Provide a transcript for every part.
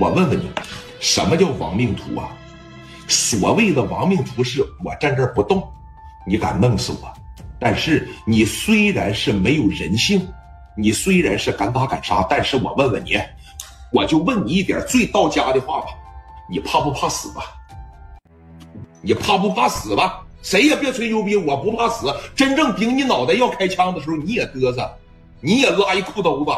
我问问你，什么叫亡命徒啊？所谓的亡命徒是我站这儿不动，你敢弄死我？但是你虽然是没有人性，你虽然是敢打敢杀，但是我问问你，我就问你一点最到家的话吧，你怕不怕死吧？你怕不怕死吧？谁也别吹牛逼，我不怕死。真正顶你脑袋要开枪的时候，你也嘚瑟，你也拉一裤兜子，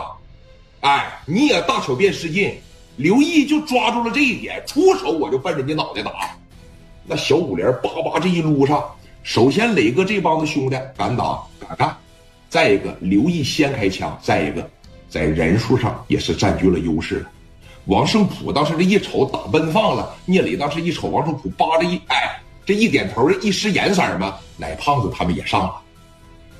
哎，你也大小便失禁。刘毅就抓住了这一点，出手我就奔人家脑袋打。那小五连叭叭这一撸上，首先磊哥这帮子兄弟敢打敢干，再一个刘毅先开枪，再一个在人数上也是占据了优势。王胜普当时这一瞅打奔放了，聂磊当时一瞅王胜普叭这一哎这一点头一使眼色嘛？奶胖子他们也上了，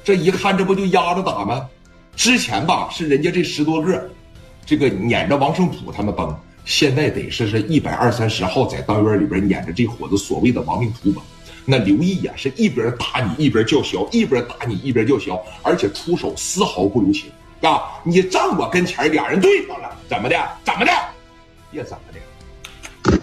这一看这不就压着打吗？之前吧是人家这十多个，这个撵着王胜普他们崩。现在得是是一百二三十号在当院里边撵着这伙子所谓的亡命徒吧？那刘毅呀是一边打你一边叫嚣，一边打你一边叫嚣，而且出手丝毫不留情啊！你站我跟前，俩人对上了，怎么的？怎么的？别怎么的，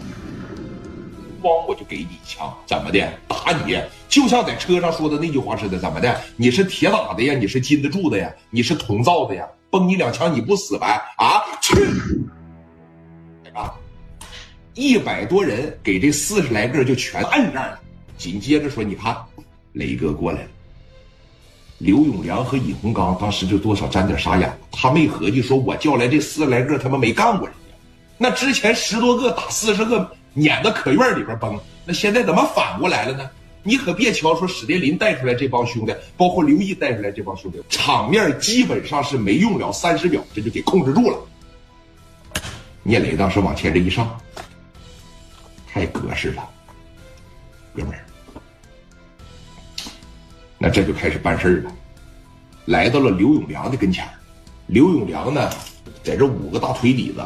咣我就给你一枪，怎么的？打你就像在车上说的那句话似的，怎么的？你是铁打的呀？你是金子铸的呀？你是铜造的呀？崩你两枪你不死呗？啊，去！啊，一百多人给这四十来个就全摁这儿了。紧接着说：“你看，雷哥过来了。刘永良和尹洪刚当时就多少沾点傻眼，他没合计说，我叫来这四十来个，他们没干过人家。那之前十多个打四十个，撵到可院里边崩。那现在怎么反过来了呢？你可别瞧说史殿林带出来这帮兄弟，包括刘毅带出来这帮兄弟，场面基本上是没用了三十秒，这就给控制住了。”聂磊当时往前这一上，太格式了，哥们儿，那这就开始办事了，来到了刘永良的跟前刘永良呢，在这五个大腿底子，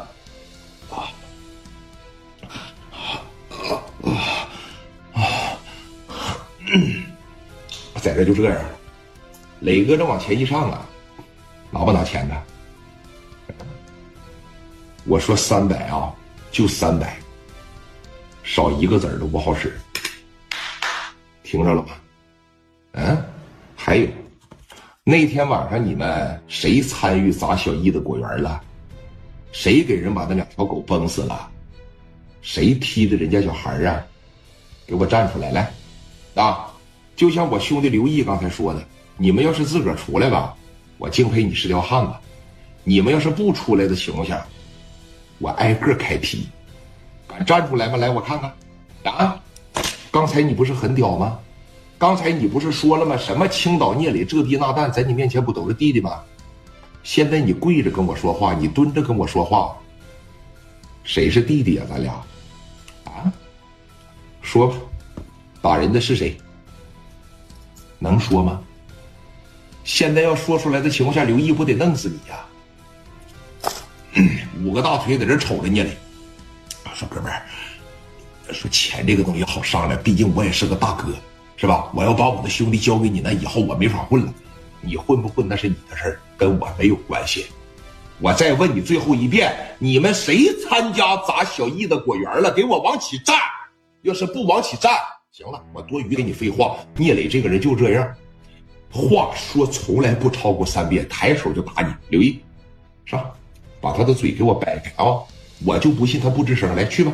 这就这样，磊哥这往前一上啊，拿不拿钱呢？我说三百啊，就三百，少一个子儿都不好使，听着了吗？嗯，还有，那天晚上你们谁参与砸小易的果园了？谁给人把那两条狗崩死了？谁踢的人家小孩啊？给我站出来来！啊，就像我兄弟刘毅刚才说的，你们要是自个儿出来吧，我敬佩你是条汉子；你们要是不出来的情况下，我挨个开劈，敢站出来吗？来，我看看，啊！刚才你不是很屌吗？刚才你不是说了吗？什么青岛聂磊这地那蛋，在你面前不都是弟弟吗？现在你跪着跟我说话，你蹲着跟我说话，谁是弟弟啊？咱俩，啊？说吧，打人的是谁？能说吗？现在要说出来的情况下，刘毅不得弄死你呀？五个大腿在这瞅着你嘞，说：“哥们儿，说钱这个东西好商量，毕竟我也是个大哥，是吧？我要把我的兄弟交给你，那以后我没法混了。你混不混那是你的事儿，跟我没有关系。我再问你最后一遍，你们谁参加砸小易的果园了？给我往起站！要是不往起站，行了，我多余跟你废话。聂磊这个人就这样，话说从来不超过三遍，抬手就打你。刘毅，上。”把他的嘴给我掰开啊！我就不信他不吱声。来，去吧。